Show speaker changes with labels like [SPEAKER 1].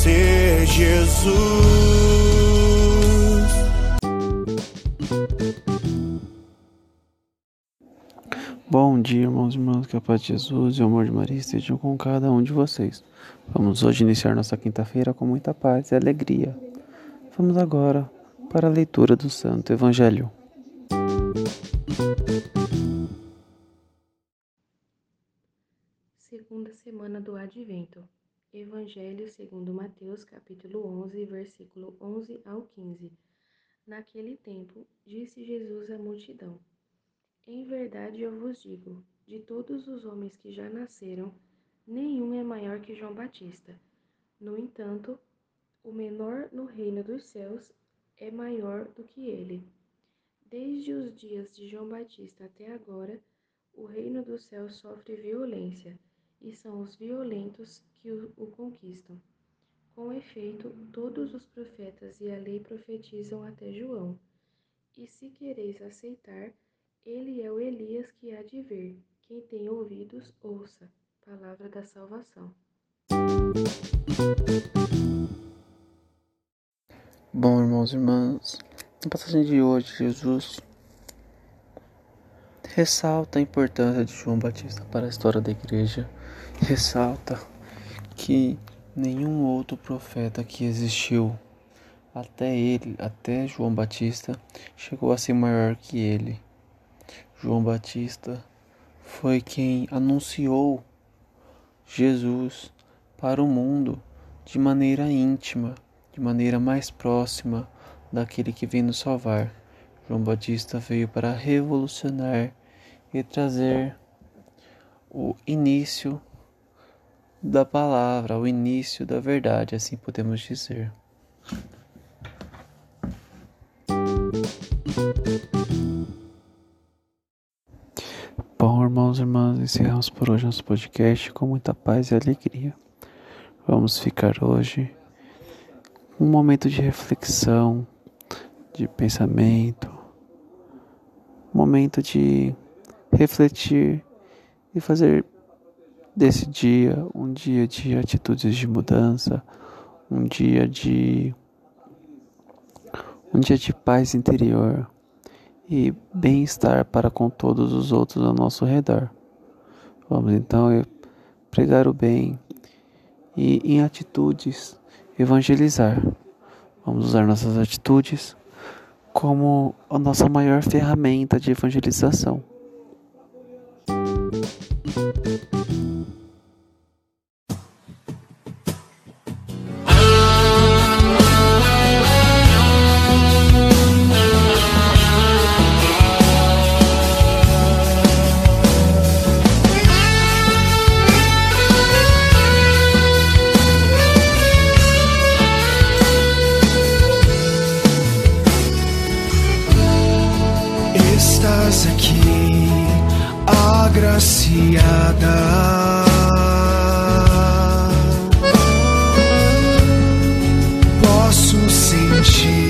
[SPEAKER 1] Conhecer Jesus.
[SPEAKER 2] Bom dia, irmãos e irmãs, que a paz de Jesus e o amor de Maria estejam com cada um de vocês. Vamos hoje iniciar nossa quinta-feira com muita paz e alegria. Vamos agora para a leitura do Santo Evangelho.
[SPEAKER 3] Segunda semana do Advento. Evangelho segundo Mateus, capítulo 11, versículo 11 ao 15. Naquele tempo, disse Jesus à multidão: Em verdade eu vos digo, de todos os homens que já nasceram, nenhum é maior que João Batista. No entanto, o menor no reino dos céus é maior do que ele. Desde os dias de João Batista até agora, o reino dos céus sofre violência, e são os violentos que o, o conquistam. Com efeito, todos os profetas e a lei profetizam até João. E se quereis aceitar, ele é o Elias que há de vir. Quem tem ouvidos, ouça. Palavra da salvação.
[SPEAKER 2] Bom, irmãos e irmãs, na passagem de hoje, Jesus ressalta a importância de João Batista para a história da igreja, ressalta que nenhum outro profeta que existiu até ele, até João Batista, chegou a ser maior que ele. João Batista foi quem anunciou Jesus para o mundo de maneira íntima, de maneira mais próxima daquele que vem nos salvar. João Batista veio para revolucionar e trazer o início da palavra, o início da verdade, assim podemos dizer. Bom, irmãos e irmãs, encerramos por hoje nosso podcast com muita paz e alegria. Vamos ficar hoje um momento de reflexão, de pensamento, um momento de refletir e fazer desse dia um dia de atitudes de mudança, um dia de um dia de paz interior e bem-estar para com todos os outros ao nosso redor. Vamos então pregar o bem e em atitudes evangelizar. Vamos usar nossas atitudes como a nossa maior ferramenta de evangelização.
[SPEAKER 1] estás aqui, agraciada. Posso sentir.